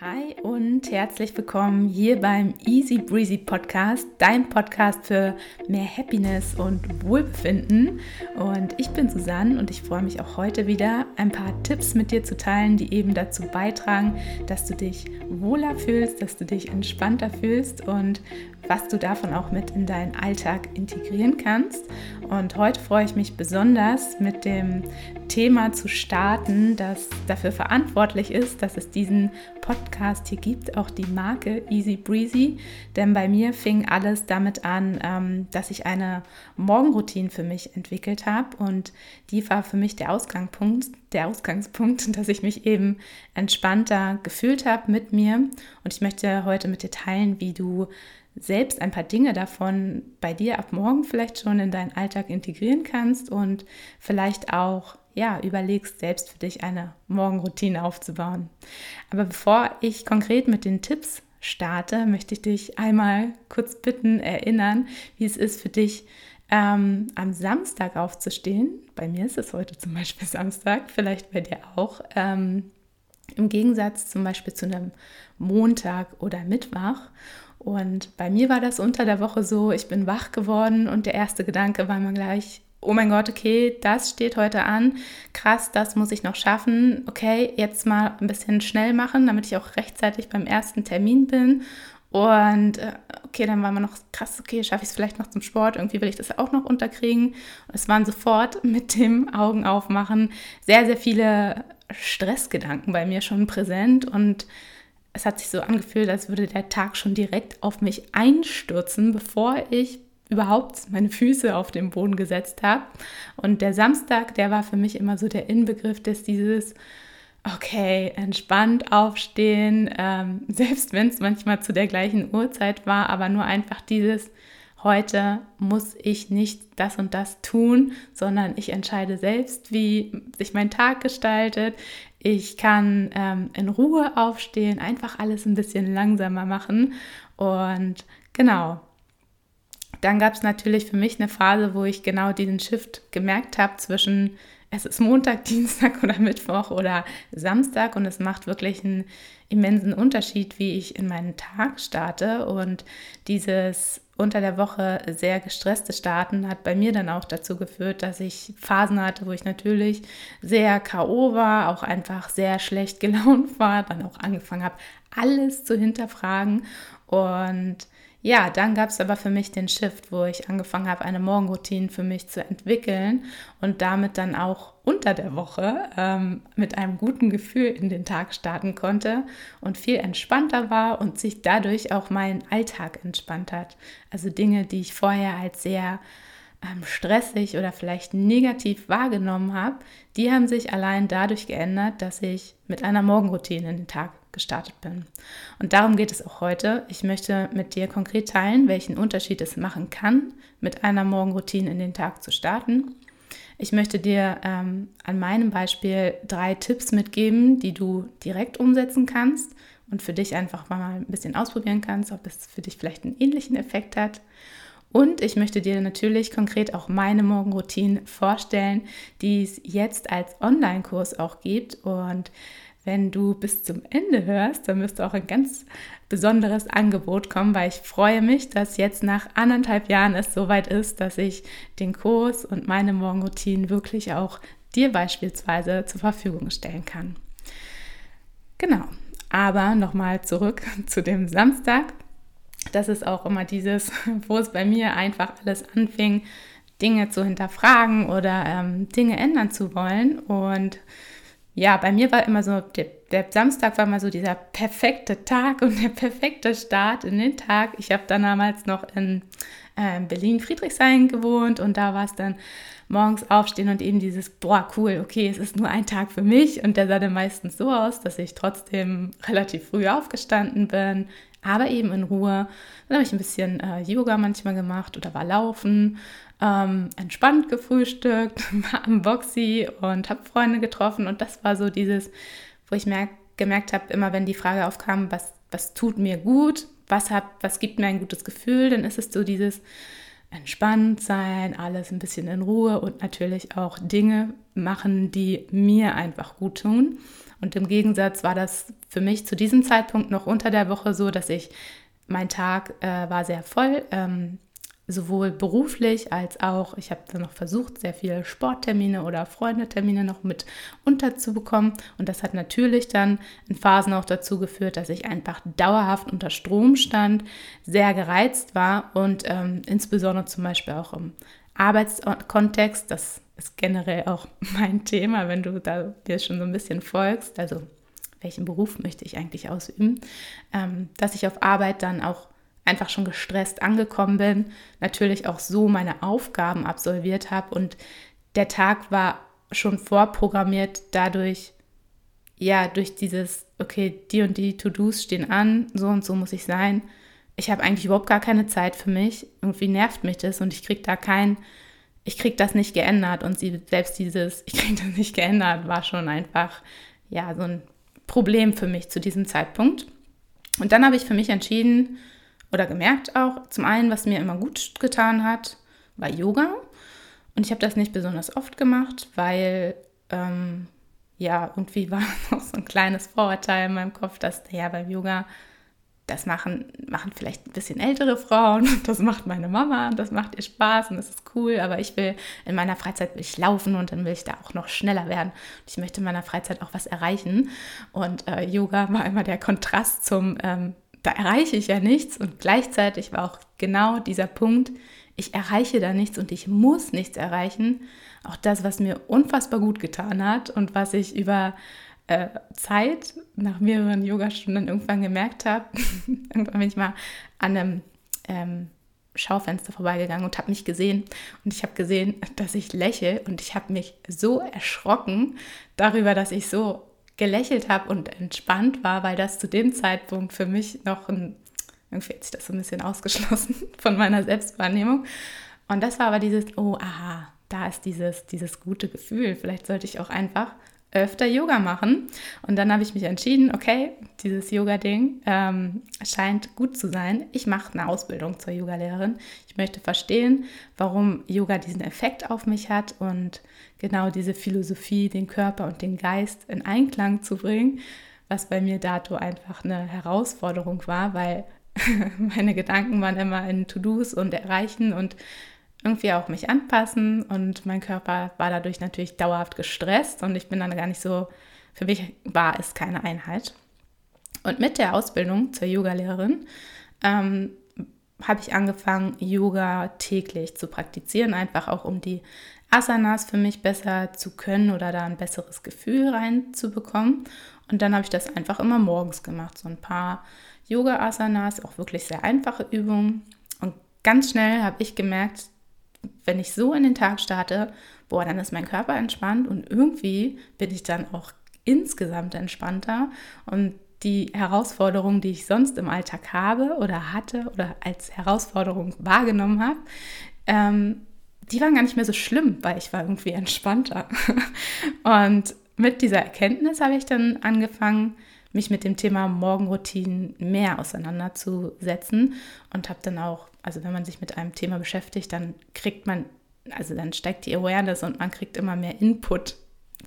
Hi und herzlich willkommen hier beim Easy Breezy Podcast, dein Podcast für mehr Happiness und Wohlbefinden. Und ich bin Susanne und ich freue mich auch heute wieder, ein paar Tipps mit dir zu teilen, die eben dazu beitragen, dass du dich wohler fühlst, dass du dich entspannter fühlst und was du davon auch mit in deinen Alltag integrieren kannst. Und heute freue ich mich besonders mit dem Thema zu starten, das dafür verantwortlich ist, dass es diesen Podcast hier gibt, auch die Marke Easy Breezy. Denn bei mir fing alles damit an, ähm, dass ich eine Morgenroutine für mich entwickelt habe und die war für mich der Ausgangspunkt, der Ausgangspunkt, dass ich mich eben entspannter gefühlt habe mit mir. Und ich möchte heute mit dir teilen, wie du selbst ein paar Dinge davon bei dir ab morgen vielleicht schon in deinen Alltag integrieren kannst und vielleicht auch ja, überlegst, selbst für dich eine Morgenroutine aufzubauen. Aber bevor ich konkret mit den Tipps starte, möchte ich dich einmal kurz bitten, erinnern, wie es ist für dich, ähm, am Samstag aufzustehen. Bei mir ist es heute zum Beispiel Samstag, vielleicht bei dir auch. Ähm, Im Gegensatz zum Beispiel zu einem Montag oder Mittwoch. Und bei mir war das unter der Woche so, ich bin wach geworden und der erste Gedanke war mir gleich, oh mein Gott, okay, das steht heute an, krass, das muss ich noch schaffen, okay, jetzt mal ein bisschen schnell machen, damit ich auch rechtzeitig beim ersten Termin bin. Und äh, okay, dann war man noch krass, okay, schaffe ich es vielleicht noch zum Sport, irgendwie will ich das auch noch unterkriegen. Und es waren sofort mit dem Augen aufmachen sehr, sehr viele Stressgedanken bei mir schon präsent und es hat sich so angefühlt, als würde der Tag schon direkt auf mich einstürzen, bevor ich überhaupt meine Füße auf den Boden gesetzt habe. Und der Samstag, der war für mich immer so der Inbegriff des dieses, okay, entspannt aufstehen, ähm, selbst wenn es manchmal zu der gleichen Uhrzeit war, aber nur einfach dieses, heute muss ich nicht das und das tun, sondern ich entscheide selbst, wie sich mein Tag gestaltet. Ich kann ähm, in Ruhe aufstehen, einfach alles ein bisschen langsamer machen. Und genau, dann gab es natürlich für mich eine Phase, wo ich genau diesen Shift gemerkt habe zwischen es ist Montag, Dienstag oder Mittwoch oder Samstag und es macht wirklich einen immensen Unterschied, wie ich in meinen Tag starte. Und dieses unter der Woche sehr gestresste Starten hat bei mir dann auch dazu geführt, dass ich Phasen hatte, wo ich natürlich sehr KO war, auch einfach sehr schlecht gelaunt war, dann auch angefangen habe, alles zu hinterfragen. Und ja, dann gab es aber für mich den Shift, wo ich angefangen habe, eine Morgenroutine für mich zu entwickeln und damit dann auch unter der Woche ähm, mit einem guten Gefühl in den Tag starten konnte und viel entspannter war und sich dadurch auch mein Alltag entspannt hat. Also Dinge, die ich vorher als sehr ähm, stressig oder vielleicht negativ wahrgenommen habe, die haben sich allein dadurch geändert, dass ich mit einer Morgenroutine in den Tag gestartet bin. Und darum geht es auch heute. Ich möchte mit dir konkret teilen, welchen Unterschied es machen kann, mit einer Morgenroutine in den Tag zu starten. Ich möchte dir ähm, an meinem Beispiel drei Tipps mitgeben, die du direkt umsetzen kannst und für dich einfach mal ein bisschen ausprobieren kannst, ob es für dich vielleicht einen ähnlichen Effekt hat. Und ich möchte dir natürlich konkret auch meine Morgenroutine vorstellen, die es jetzt als Online-Kurs auch gibt. Und wenn du bis zum Ende hörst, dann wirst du auch ein ganz besonderes Angebot kommen, weil ich freue mich, dass jetzt nach anderthalb Jahren es soweit ist, dass ich den Kurs und meine Morgenroutine wirklich auch dir beispielsweise zur Verfügung stellen kann. Genau, aber nochmal zurück zu dem Samstag. Das ist auch immer dieses, wo es bei mir einfach alles anfing, Dinge zu hinterfragen oder ähm, Dinge ändern zu wollen. Und ja, bei mir war immer so, der, der, Samstag war immer so dieser perfekte Tag und der perfekte Start in den Tag. Ich habe dann damals noch in äh, Berlin-Friedrichshain gewohnt und da war es dann morgens aufstehen und eben dieses, boah, cool, okay, es ist nur ein Tag für mich und der sah dann meistens so aus, dass ich trotzdem relativ früh aufgestanden bin, aber eben in Ruhe. Dann habe ich ein bisschen äh, Yoga manchmal gemacht oder war laufen, ähm, entspannt gefrühstückt, war am Boxy und habe Freunde getroffen und das war so dieses, wo ich merk, gemerkt habe, immer wenn die Frage aufkam, was, was tut mir gut, was, hat, was gibt mir ein gutes Gefühl, dann ist es so dieses entspannt sein, alles ein bisschen in Ruhe und natürlich auch Dinge machen, die mir einfach gut tun. Und im Gegensatz war das für mich zu diesem Zeitpunkt noch unter der Woche so, dass ich, mein Tag äh, war sehr voll. Ähm, sowohl beruflich als auch, ich habe dann noch versucht, sehr viele Sporttermine oder Freundetermine noch mit unterzubekommen. Und das hat natürlich dann in Phasen auch dazu geführt, dass ich einfach dauerhaft unter Strom stand, sehr gereizt war und ähm, insbesondere zum Beispiel auch im Arbeitskontext, das ist generell auch mein Thema, wenn du da dir schon so ein bisschen folgst, also welchen Beruf möchte ich eigentlich ausüben, ähm, dass ich auf Arbeit dann auch einfach schon gestresst angekommen bin, natürlich auch so meine Aufgaben absolviert habe und der Tag war schon vorprogrammiert dadurch, ja, durch dieses, okay, die und die To-Dos stehen an, so und so muss ich sein. Ich habe eigentlich überhaupt gar keine Zeit für mich. Irgendwie nervt mich das und ich kriege da kein, ich kriege das nicht geändert. Und sie, selbst dieses, ich kriege das nicht geändert, war schon einfach, ja, so ein Problem für mich zu diesem Zeitpunkt. Und dann habe ich für mich entschieden, oder gemerkt auch, zum einen, was mir immer gut getan hat, war Yoga. Und ich habe das nicht besonders oft gemacht, weil ähm, ja, irgendwie war noch so ein kleines Vorurteil in meinem Kopf, dass ja beim Yoga, das machen, machen vielleicht ein bisschen ältere Frauen und das macht meine Mama und das macht ihr Spaß und das ist cool, aber ich will in meiner Freizeit will ich laufen und dann will ich da auch noch schneller werden. Und ich möchte in meiner Freizeit auch was erreichen. Und äh, Yoga war immer der Kontrast zum ähm, da erreiche ich ja nichts und gleichzeitig war auch genau dieser Punkt, ich erreiche da nichts und ich muss nichts erreichen. Auch das, was mir unfassbar gut getan hat und was ich über äh, Zeit nach mehreren Yogastunden irgendwann gemerkt habe. irgendwann bin ich mal an einem ähm, Schaufenster vorbeigegangen und habe mich gesehen und ich habe gesehen, dass ich lächle und ich habe mich so erschrocken darüber, dass ich so gelächelt habe und entspannt war, weil das zu dem Zeitpunkt für mich noch ein, irgendwie hat sich das so ein bisschen ausgeschlossen von meiner Selbstwahrnehmung. Und das war aber dieses, oh, aha, da ist dieses, dieses gute Gefühl. Vielleicht sollte ich auch einfach öfter Yoga machen. Und dann habe ich mich entschieden, okay, dieses Yoga-Ding ähm, scheint gut zu sein. Ich mache eine Ausbildung zur Yogalehrerin. Ich möchte verstehen, warum Yoga diesen Effekt auf mich hat und genau diese Philosophie, den Körper und den Geist in Einklang zu bringen, was bei mir dato einfach eine Herausforderung war, weil meine Gedanken waren immer in To-Dos und Erreichen und irgendwie auch mich anpassen und mein Körper war dadurch natürlich dauerhaft gestresst und ich bin dann gar nicht so, für mich war es keine Einheit. Und mit der Ausbildung zur Yogalehrerin ähm, habe ich angefangen, Yoga täglich zu praktizieren, einfach auch um die Asanas für mich besser zu können oder da ein besseres Gefühl reinzubekommen. Und dann habe ich das einfach immer morgens gemacht, so ein paar Yoga-Asanas, auch wirklich sehr einfache Übungen. Und ganz schnell habe ich gemerkt, wenn ich so in den Tag starte, boah, dann ist mein Körper entspannt und irgendwie bin ich dann auch insgesamt entspannter und die Herausforderungen, die ich sonst im Alltag habe oder hatte oder als Herausforderung wahrgenommen habe, ähm, die waren gar nicht mehr so schlimm, weil ich war irgendwie entspannter. Und mit dieser Erkenntnis habe ich dann angefangen, mich mit dem Thema Morgenroutinen mehr auseinanderzusetzen und habe dann auch also wenn man sich mit einem Thema beschäftigt, dann kriegt man, also dann steigt die Awareness und man kriegt immer mehr Input,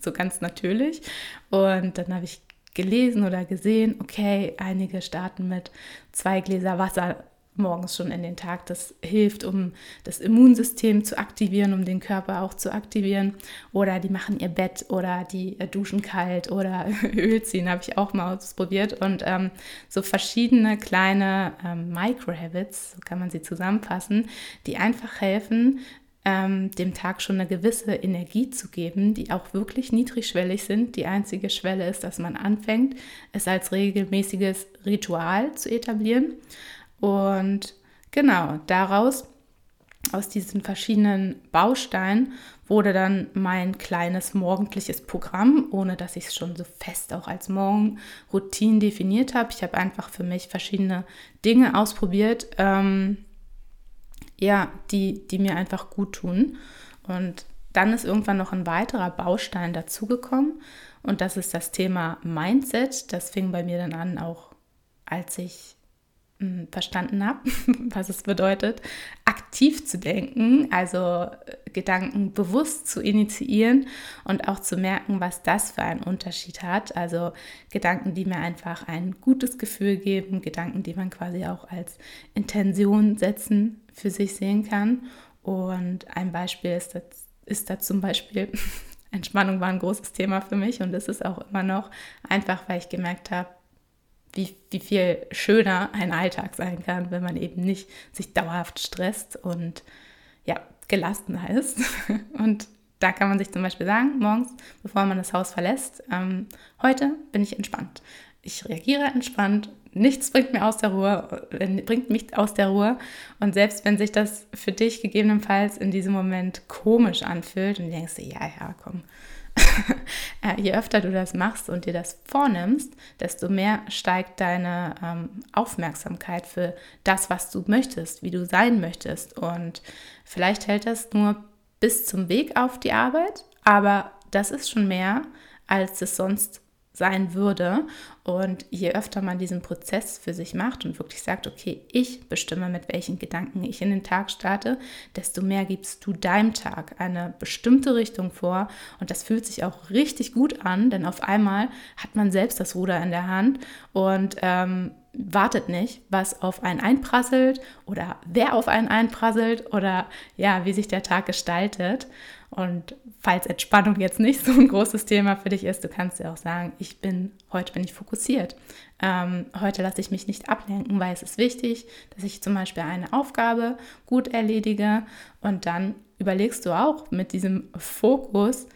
so ganz natürlich. Und dann habe ich gelesen oder gesehen, okay, einige starten mit zwei Gläser Wasser morgens schon in den Tag. Das hilft, um das Immunsystem zu aktivieren, um den Körper auch zu aktivieren. Oder die machen ihr Bett oder die duschen kalt oder Öl ziehen, habe ich auch mal ausprobiert. Und ähm, so verschiedene kleine ähm, Micro-Habits, so kann man sie zusammenfassen, die einfach helfen, ähm, dem Tag schon eine gewisse Energie zu geben, die auch wirklich niedrigschwellig sind. Die einzige Schwelle ist, dass man anfängt, es als regelmäßiges Ritual zu etablieren. Und genau, daraus, aus diesen verschiedenen Bausteinen, wurde dann mein kleines morgendliches Programm, ohne dass ich es schon so fest auch als Morgenroutine definiert habe. Ich habe einfach für mich verschiedene Dinge ausprobiert, ähm, ja, die, die mir einfach gut tun. Und dann ist irgendwann noch ein weiterer Baustein dazugekommen und das ist das Thema Mindset. Das fing bei mir dann an, auch als ich verstanden habe, was es bedeutet, aktiv zu denken, also äh, Gedanken bewusst zu initiieren und auch zu merken, was das für einen Unterschied hat. Also Gedanken, die mir einfach ein gutes Gefühl geben, Gedanken, die man quasi auch als Intention setzen für sich sehen kann. Und ein Beispiel ist, das, ist da zum Beispiel, Entspannung war ein großes Thema für mich und es ist auch immer noch, einfach weil ich gemerkt habe, wie, wie viel schöner ein Alltag sein kann, wenn man eben nicht sich dauerhaft stresst und ja, gelassener ist. Und da kann man sich zum Beispiel sagen, morgens, bevor man das Haus verlässt, ähm, heute bin ich entspannt. Ich reagiere entspannt, nichts bringt mir aus der Ruhe, bringt mich aus der Ruhe. Und selbst wenn sich das für dich gegebenenfalls in diesem Moment komisch anfühlt und du denkst, ja, ja, komm, Äh, je öfter du das machst und dir das vornimmst, desto mehr steigt deine ähm, Aufmerksamkeit für das, was du möchtest, wie du sein möchtest. Und vielleicht hält das nur bis zum Weg auf die Arbeit, aber das ist schon mehr, als es sonst sein würde. Und je öfter man diesen Prozess für sich macht und wirklich sagt, okay, ich bestimme, mit welchen Gedanken ich in den Tag starte, desto mehr gibst du deinem Tag eine bestimmte Richtung vor. Und das fühlt sich auch richtig gut an, denn auf einmal hat man selbst das Ruder in der Hand und ähm, wartet nicht, was auf einen einprasselt oder wer auf einen einprasselt oder ja, wie sich der Tag gestaltet. Und falls Entspannung jetzt nicht so ein großes Thema für dich ist, du kannst ja auch sagen, ich bin, heute bin ich fokussiert. Ähm, heute lasse ich mich nicht ablenken, weil es ist wichtig, dass ich zum Beispiel eine Aufgabe gut erledige und dann überlegst du auch mit diesem Fokus,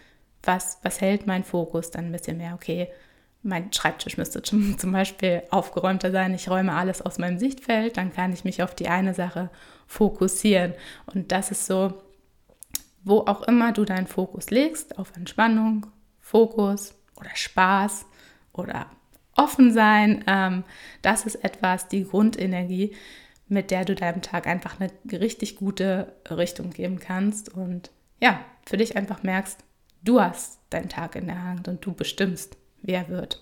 was, was hält mein Fokus dann ein bisschen mehr, okay, mein Schreibtisch müsste zum Beispiel aufgeräumter sein. Ich räume alles aus meinem Sichtfeld, dann kann ich mich auf die eine Sache fokussieren. Und das ist so wo auch immer du deinen Fokus legst, auf Entspannung, Fokus oder Spaß oder offen sein, ähm, das ist etwas, die Grundenergie, mit der du deinem Tag einfach eine richtig gute Richtung geben kannst und ja, für dich einfach merkst, du hast deinen Tag in der Hand und du bestimmst, wer wird.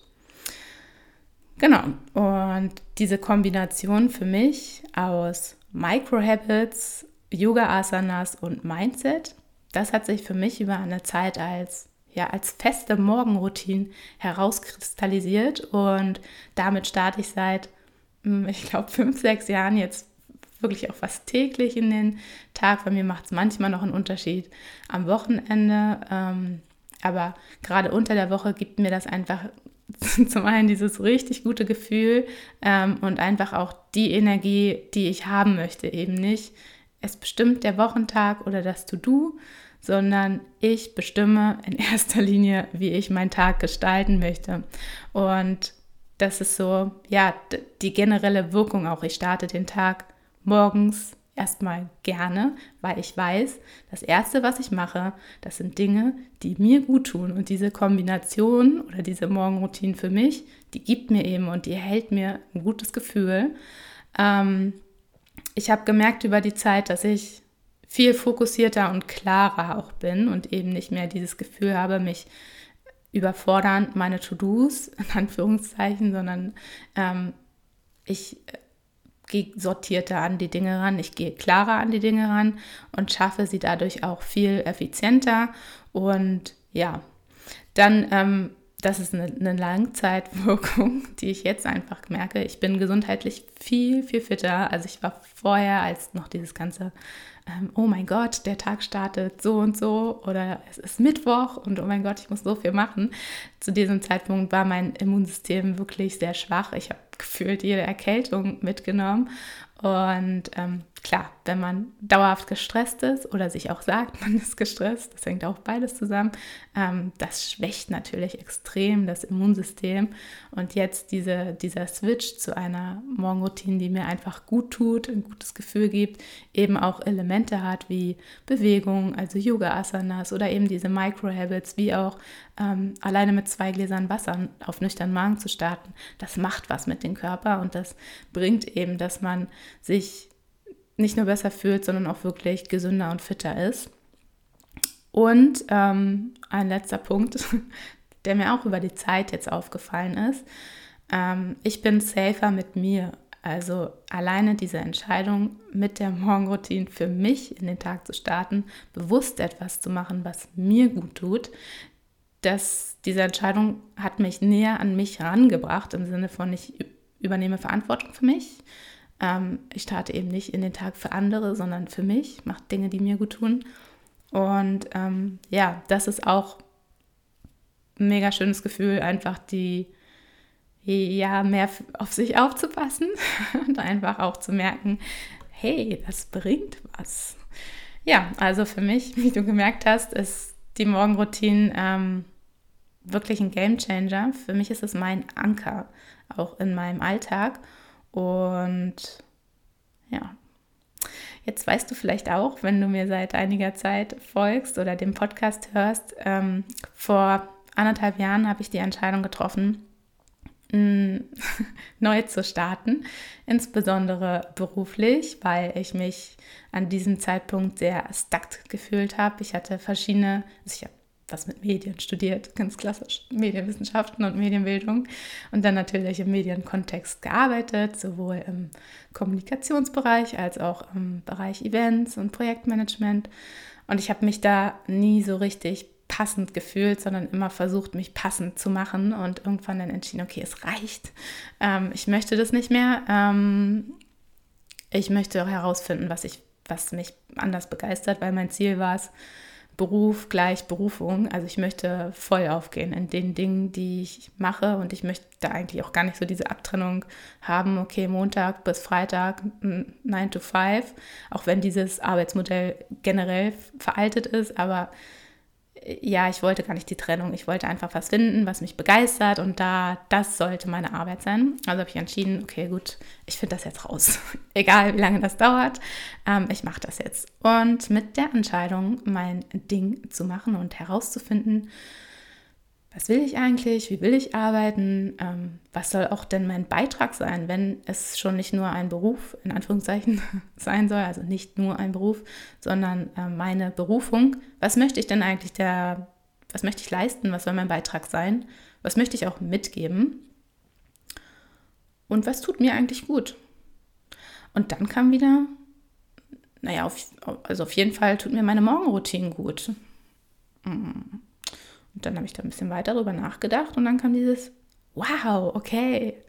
Genau, und diese Kombination für mich aus Microhabits, Yoga-Asanas und Mindset das hat sich für mich über eine Zeit als ja, als feste Morgenroutine herauskristallisiert und damit starte ich seit, hm, ich glaube, fünf, sechs Jahren jetzt wirklich auch fast täglich in den Tag. Bei mir macht es manchmal noch einen Unterschied am Wochenende, ähm, aber gerade unter der Woche gibt mir das einfach zum einen dieses richtig gute Gefühl ähm, und einfach auch die Energie, die ich haben möchte, eben nicht. Es bestimmt der Wochentag oder das To-Do, sondern ich bestimme in erster Linie, wie ich meinen Tag gestalten möchte. Und das ist so, ja, die generelle Wirkung auch. Ich starte den Tag morgens erstmal gerne, weil ich weiß, das Erste, was ich mache, das sind Dinge, die mir gut tun. Und diese Kombination oder diese Morgenroutine für mich, die gibt mir eben und die hält mir ein gutes Gefühl. Ähm, ich habe gemerkt über die Zeit, dass ich viel fokussierter und klarer auch bin und eben nicht mehr dieses Gefühl habe, mich überfordern meine To-Dos, in Anführungszeichen, sondern ähm, ich gehe sortierter an die Dinge ran, ich gehe klarer an die Dinge ran und schaffe sie dadurch auch viel effizienter. Und ja, dann, ähm, das ist eine, eine Langzeitwirkung, die ich jetzt einfach merke. Ich bin gesundheitlich viel, viel fitter. Also ich war vorher, als noch dieses ganze oh mein Gott, der Tag startet so und so oder es ist Mittwoch und oh mein Gott, ich muss so viel machen. Zu diesem Zeitpunkt war mein Immunsystem wirklich sehr schwach. Ich habe gefühlt jede Erkältung mitgenommen und ähm, klar, wenn man dauerhaft gestresst ist oder sich auch sagt, man ist gestresst, das hängt auch beides zusammen, ähm, das schwächt natürlich extrem das Immunsystem. Und jetzt diese, dieser Switch zu einer Morgenroutine, die mir einfach gut tut, ein gutes Gefühl gibt, eben auch Elemente hat wie Bewegung, also Yoga-Asanas oder eben diese Micro-Habits, wie auch ähm, alleine mit zwei Gläsern Wasser auf nüchternen Magen zu starten, das macht was mit dem Körper und das bringt eben, dass man sich nicht nur besser fühlt, sondern auch wirklich gesünder und fitter ist. Und ähm, ein letzter Punkt, der mir auch über die Zeit jetzt aufgefallen ist. Ähm, ich bin safer mit mir. Also alleine diese Entscheidung mit der Morgenroutine für mich in den Tag zu starten, bewusst etwas zu machen, was mir gut tut, dass diese Entscheidung hat mich näher an mich herangebracht, im Sinne von, ich übernehme Verantwortung für mich. Ähm, ich starte eben nicht in den Tag für andere, sondern für mich, mache Dinge, die mir gut tun. Und ähm, ja, das ist auch ein mega schönes Gefühl, einfach die, ja, mehr auf sich aufzupassen und einfach auch zu merken, hey, das bringt was. Ja, also für mich, wie du gemerkt hast, ist die Morgenroutine ähm, wirklich ein Game Changer. Für mich ist es mein Anker, auch in meinem Alltag. Und ja, jetzt weißt du vielleicht auch, wenn du mir seit einiger Zeit folgst oder den Podcast hörst, ähm, vor anderthalb Jahren habe ich die Entscheidung getroffen, neu zu starten, insbesondere beruflich, weil ich mich an diesem Zeitpunkt sehr stuck gefühlt habe. Ich hatte verschiedene, also ich habe was mit Medien studiert, ganz klassisch Medienwissenschaften und Medienbildung und dann natürlich im Medienkontext gearbeitet, sowohl im Kommunikationsbereich als auch im Bereich Events und Projektmanagement. Und ich habe mich da nie so richtig passend gefühlt, sondern immer versucht, mich passend zu machen und irgendwann dann entschieden, okay, es reicht. Ähm, ich möchte das nicht mehr. Ähm, ich möchte herausfinden, was, ich, was mich anders begeistert, weil mein Ziel war es, Beruf gleich Berufung. Also ich möchte voll aufgehen in den Dingen, die ich mache. Und ich möchte da eigentlich auch gar nicht so diese Abtrennung haben, okay, Montag bis Freitag 9 to 5, auch wenn dieses Arbeitsmodell generell veraltet ist, aber ja, ich wollte gar nicht die Trennung. Ich wollte einfach was finden, was mich begeistert und da, das sollte meine Arbeit sein. Also habe ich entschieden, okay, gut, ich finde das jetzt raus. Egal, wie lange das dauert, ähm, ich mache das jetzt. Und mit der Entscheidung, mein Ding zu machen und herauszufinden, was will ich eigentlich, wie will ich arbeiten, ähm, was soll auch denn mein Beitrag sein, wenn es schon nicht nur ein Beruf in Anführungszeichen sein soll, also nicht nur ein Beruf, sondern äh, meine Berufung. Was möchte ich denn eigentlich der, was möchte ich leisten, was soll mein Beitrag sein, was möchte ich auch mitgeben und was tut mir eigentlich gut. Und dann kam wieder, naja, auf, also auf jeden Fall tut mir meine Morgenroutine gut. Mm und dann habe ich da ein bisschen weiter darüber nachgedacht und dann kam dieses, wow, okay,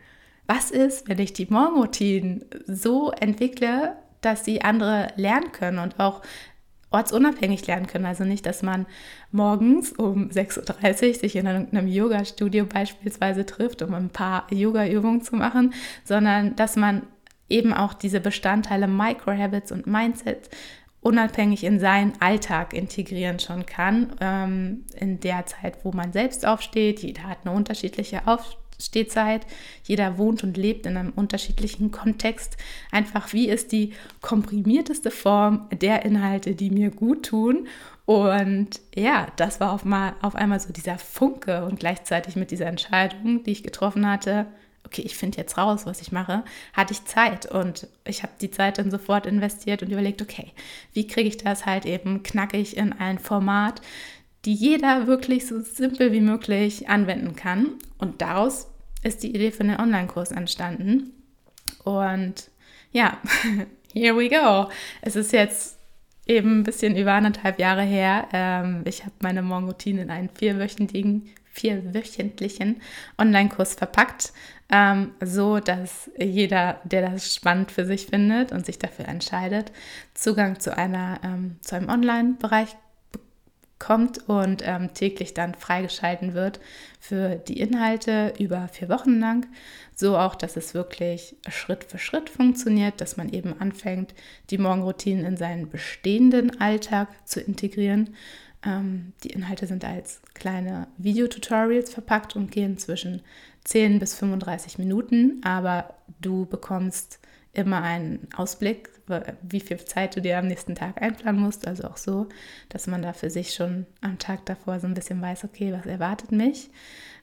was ist, wenn ich die Morgenroutinen so entwickle, dass sie andere lernen können und auch ortsunabhängig lernen können. Also nicht, dass man morgens um 6.30 Uhr sich in einem Yoga-Studio beispielsweise trifft, um ein paar Yoga-Übungen zu machen, sondern dass man eben auch diese Bestandteile Micro-Habits und Mindset unabhängig in seinen Alltag integrieren schon kann. Ähm, in der Zeit, wo man selbst aufsteht. Jeder hat eine unterschiedliche Aufstehzeit. Jeder wohnt und lebt in einem unterschiedlichen Kontext. Einfach, wie ist die komprimierteste Form der Inhalte, die mir gut tun? Und ja, das war auf, mal, auf einmal so dieser Funke und gleichzeitig mit dieser Entscheidung, die ich getroffen hatte, okay, ich finde jetzt raus, was ich mache, hatte ich Zeit und ich habe die Zeit dann sofort investiert und überlegt, okay, wie kriege ich das halt eben knackig in ein Format, die jeder wirklich so simpel wie möglich anwenden kann. Und daraus ist die Idee für den Online-Kurs entstanden. Und ja, here we go. Es ist jetzt eben ein bisschen über anderthalb Jahre her. Ähm, ich habe meine Morgenroutine in einen vierwöchentlichen, vierwöchentlichen Online-Kurs verpackt ähm, so dass jeder, der das spannend für sich findet und sich dafür entscheidet, Zugang zu, einer, ähm, zu einem Online-Bereich bekommt und ähm, täglich dann freigeschalten wird für die Inhalte über vier Wochen lang. So auch, dass es wirklich Schritt für Schritt funktioniert, dass man eben anfängt, die Morgenroutinen in seinen bestehenden Alltag zu integrieren. Ähm, die Inhalte sind als kleine Videotutorials verpackt und gehen zwischen 10 bis 35 Minuten, aber du bekommst immer einen Ausblick, wie viel Zeit du dir am nächsten Tag einplanen musst. Also auch so, dass man da für sich schon am Tag davor so ein bisschen weiß, okay, was erwartet mich.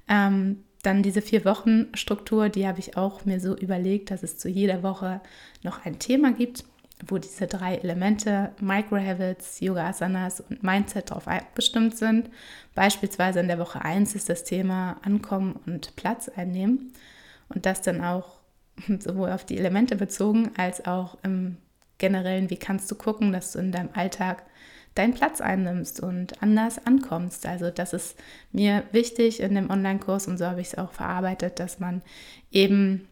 Ähm, dann diese vier Wochen Struktur, die habe ich auch mir so überlegt, dass es zu jeder Woche noch ein Thema gibt, wo diese drei Elemente Micro-Habits, Yoga-Asanas und Mindset darauf bestimmt sind. Beispielsweise in der Woche 1 ist das Thema Ankommen und Platz einnehmen und das dann auch sowohl auf die Elemente bezogen als auch im generellen, wie kannst du gucken, dass du in deinem Alltag deinen Platz einnimmst und anders ankommst. Also das ist mir wichtig in dem Online-Kurs und so habe ich es auch verarbeitet, dass man eben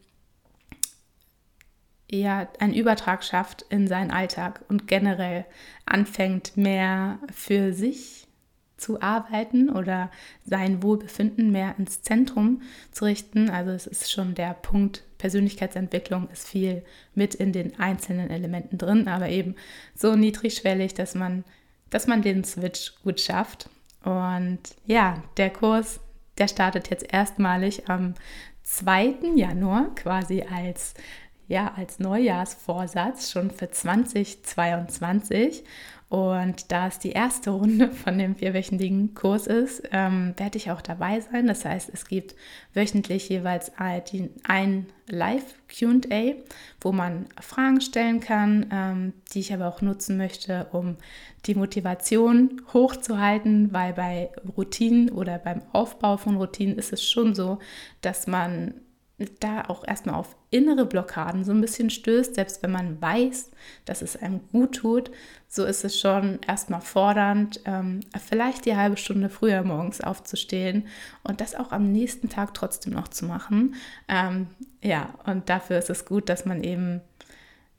ja einen Übertrag schafft in seinen Alltag und generell anfängt mehr für sich zu arbeiten oder sein Wohlbefinden mehr ins Zentrum zu richten. Also es ist schon der Punkt, Persönlichkeitsentwicklung ist viel mit in den einzelnen Elementen drin, aber eben so niedrigschwellig, dass man, dass man den Switch gut schafft. Und ja, der Kurs, der startet jetzt erstmalig am 2. Januar quasi als ja, als Neujahrsvorsatz schon für 2022. Und da es die erste Runde von dem vierwöchentlichen Kurs ist, ähm, werde ich auch dabei sein. Das heißt, es gibt wöchentlich jeweils ein Live-QA, wo man Fragen stellen kann, ähm, die ich aber auch nutzen möchte, um die Motivation hochzuhalten, weil bei Routinen oder beim Aufbau von Routinen ist es schon so, dass man da auch erstmal auf innere Blockaden so ein bisschen stößt, selbst wenn man weiß, dass es einem gut tut, so ist es schon erstmal fordernd, ähm, vielleicht die halbe Stunde früher morgens aufzustehen und das auch am nächsten Tag trotzdem noch zu machen. Ähm, ja, und dafür ist es gut, dass man eben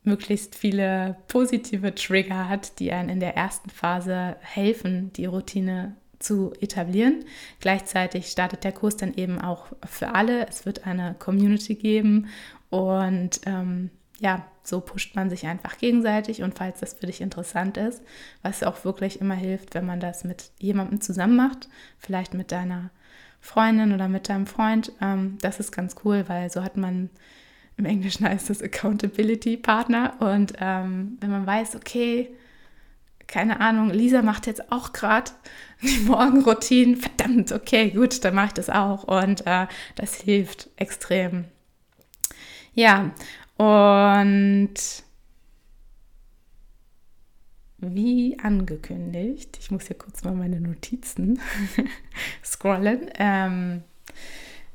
möglichst viele positive Trigger hat, die einen in der ersten Phase helfen, die Routine zu etablieren. Gleichzeitig startet der Kurs dann eben auch für alle. Es wird eine Community geben und ähm, ja, so pusht man sich einfach gegenseitig und falls das für dich interessant ist, was auch wirklich immer hilft, wenn man das mit jemandem zusammen macht, vielleicht mit deiner Freundin oder mit deinem Freund, ähm, das ist ganz cool, weil so hat man im Englischen heißt das Accountability Partner und ähm, wenn man weiß, okay, keine Ahnung, Lisa macht jetzt auch gerade die Morgenroutinen. Verdammt, okay, gut, dann mache ich das auch. Und äh, das hilft extrem. Ja, und wie angekündigt, ich muss hier kurz mal meine Notizen scrollen. Ähm,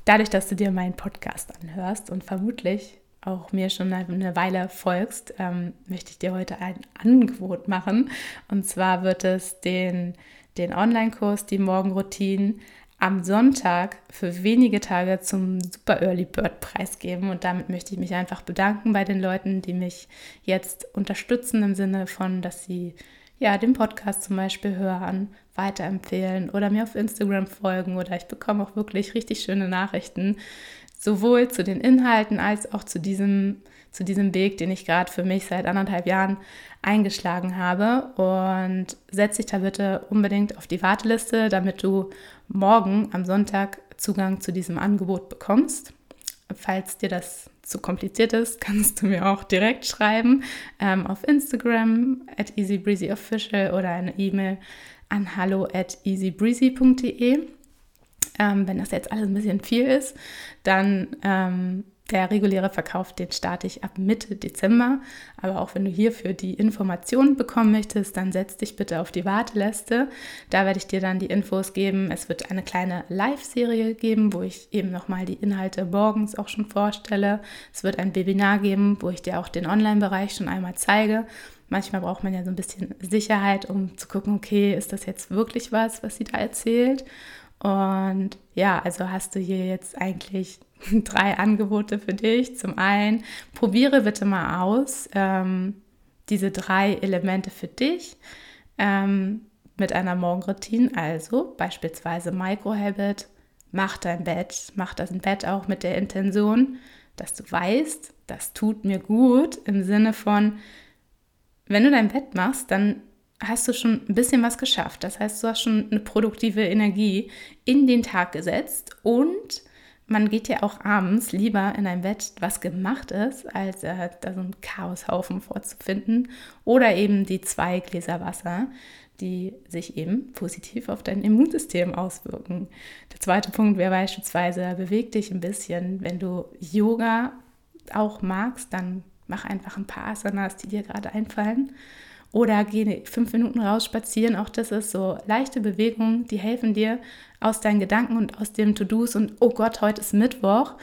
dadurch, dass du dir meinen Podcast anhörst und vermutlich auch mir schon eine Weile folgst, ähm, möchte ich dir heute ein Angebot machen. Und zwar wird es den, den Online-Kurs, die Morgenroutinen, am Sonntag für wenige Tage zum Super Early Bird Preis geben. Und damit möchte ich mich einfach bedanken bei den Leuten, die mich jetzt unterstützen im Sinne von, dass sie ja den Podcast zum Beispiel hören, weiterempfehlen oder mir auf Instagram folgen oder ich bekomme auch wirklich richtig schöne Nachrichten sowohl zu den Inhalten als auch zu diesem, zu diesem Weg, den ich gerade für mich seit anderthalb Jahren eingeschlagen habe. Und setz dich da bitte unbedingt auf die Warteliste, damit du morgen am Sonntag Zugang zu diesem Angebot bekommst. Falls dir das zu kompliziert ist, kannst du mir auch direkt schreiben ähm, auf Instagram at easybreezyofficial oder eine E-Mail an hallo at easybreezy.de. Ähm, wenn das jetzt alles ein bisschen viel ist, dann ähm, der reguläre Verkauf, den starte ich ab Mitte Dezember. Aber auch wenn du hierfür die Informationen bekommen möchtest, dann setz dich bitte auf die Warteliste. Da werde ich dir dann die Infos geben. Es wird eine kleine Live-Serie geben, wo ich eben nochmal die Inhalte morgens auch schon vorstelle. Es wird ein Webinar geben, wo ich dir auch den Online-Bereich schon einmal zeige. Manchmal braucht man ja so ein bisschen Sicherheit, um zu gucken, okay, ist das jetzt wirklich was, was sie da erzählt? Und ja, also hast du hier jetzt eigentlich drei Angebote für dich. Zum einen, probiere bitte mal aus ähm, diese drei Elemente für dich ähm, mit einer Morgenroutine. Also beispielsweise Microhabit, mach dein Bett, mach das Bett auch mit der Intention, dass du weißt, das tut mir gut im Sinne von, wenn du dein Bett machst, dann hast du schon ein bisschen was geschafft. Das heißt, du hast schon eine produktive Energie in den Tag gesetzt und man geht ja auch abends lieber in ein Bett, was gemacht ist, als äh, da so einen Chaoshaufen vorzufinden. Oder eben die zwei Gläser Wasser, die sich eben positiv auf dein Immunsystem auswirken. Der zweite Punkt wäre beispielsweise, beweg dich ein bisschen. Wenn du Yoga auch magst, dann mach einfach ein paar Asanas, die dir gerade einfallen. Oder geh fünf Minuten raus spazieren. Auch das ist so leichte Bewegungen, die helfen dir aus deinen Gedanken und aus dem To-Dos und oh Gott, heute ist Mittwoch,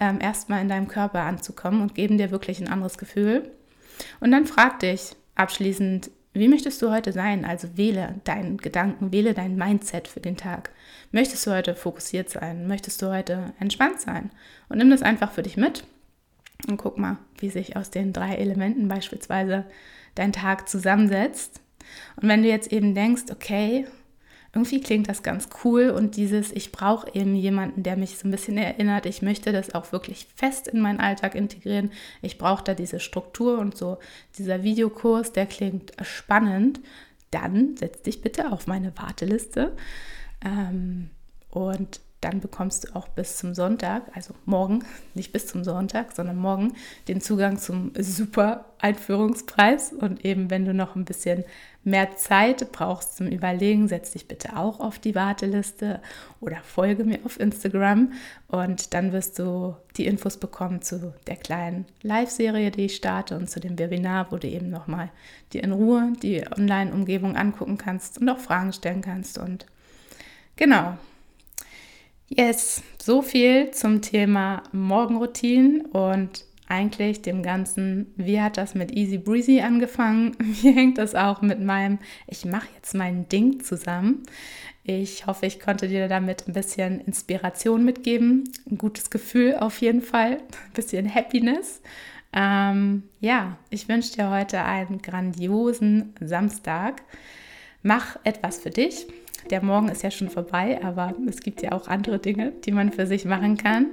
ähm, erstmal in deinem Körper anzukommen und geben dir wirklich ein anderes Gefühl. Und dann frag dich abschließend, wie möchtest du heute sein? Also wähle deinen Gedanken, wähle dein Mindset für den Tag. Möchtest du heute fokussiert sein? Möchtest du heute entspannt sein? Und nimm das einfach für dich mit und guck mal, wie sich aus den drei Elementen beispielsweise dein Tag zusammensetzt. Und wenn du jetzt eben denkst, okay, irgendwie klingt das ganz cool und dieses, ich brauche eben jemanden, der mich so ein bisschen erinnert, ich möchte das auch wirklich fest in meinen Alltag integrieren, ich brauche da diese Struktur und so, dieser Videokurs, der klingt spannend, dann setz dich bitte auf meine Warteliste ähm, und dann bekommst du auch bis zum Sonntag, also morgen, nicht bis zum Sonntag, sondern morgen, den Zugang zum super Einführungspreis. Und eben, wenn du noch ein bisschen mehr Zeit brauchst zum Überlegen, setz dich bitte auch auf die Warteliste oder folge mir auf Instagram. Und dann wirst du die Infos bekommen zu der kleinen Live-Serie, die ich starte und zu dem Webinar, wo du eben nochmal dir in Ruhe die Online-Umgebung angucken kannst und auch Fragen stellen kannst. Und genau, Yes, so viel zum Thema Morgenroutinen und eigentlich dem Ganzen, wie hat das mit Easy Breezy angefangen? Wie hängt das auch mit meinem, ich mache jetzt mein Ding zusammen? Ich hoffe, ich konnte dir damit ein bisschen Inspiration mitgeben, ein gutes Gefühl auf jeden Fall, ein bisschen Happiness. Ähm, ja, ich wünsche dir heute einen grandiosen Samstag. Mach etwas für dich der Morgen ist ja schon vorbei, aber es gibt ja auch andere Dinge, die man für sich machen kann.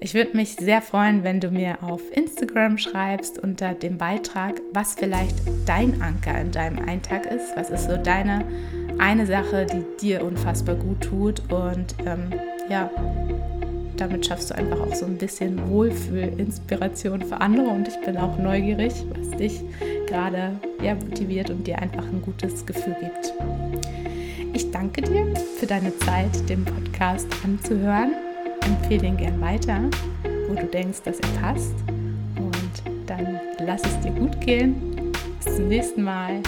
Ich würde mich sehr freuen, wenn du mir auf Instagram schreibst unter dem Beitrag, was vielleicht dein Anker in deinem Alltag ist. Was ist so deine eine Sache, die dir unfassbar gut tut und ähm, ja, damit schaffst du einfach auch so ein bisschen Wohlfühl, Inspiration für andere und ich bin auch neugierig, was dich gerade ja, motiviert und dir einfach ein gutes Gefühl gibt. Danke dir für deine Zeit, den Podcast anzuhören. Empfehle ihn gern weiter, wo du denkst, dass er passt. Und dann lass es dir gut gehen. Bis zum nächsten Mal.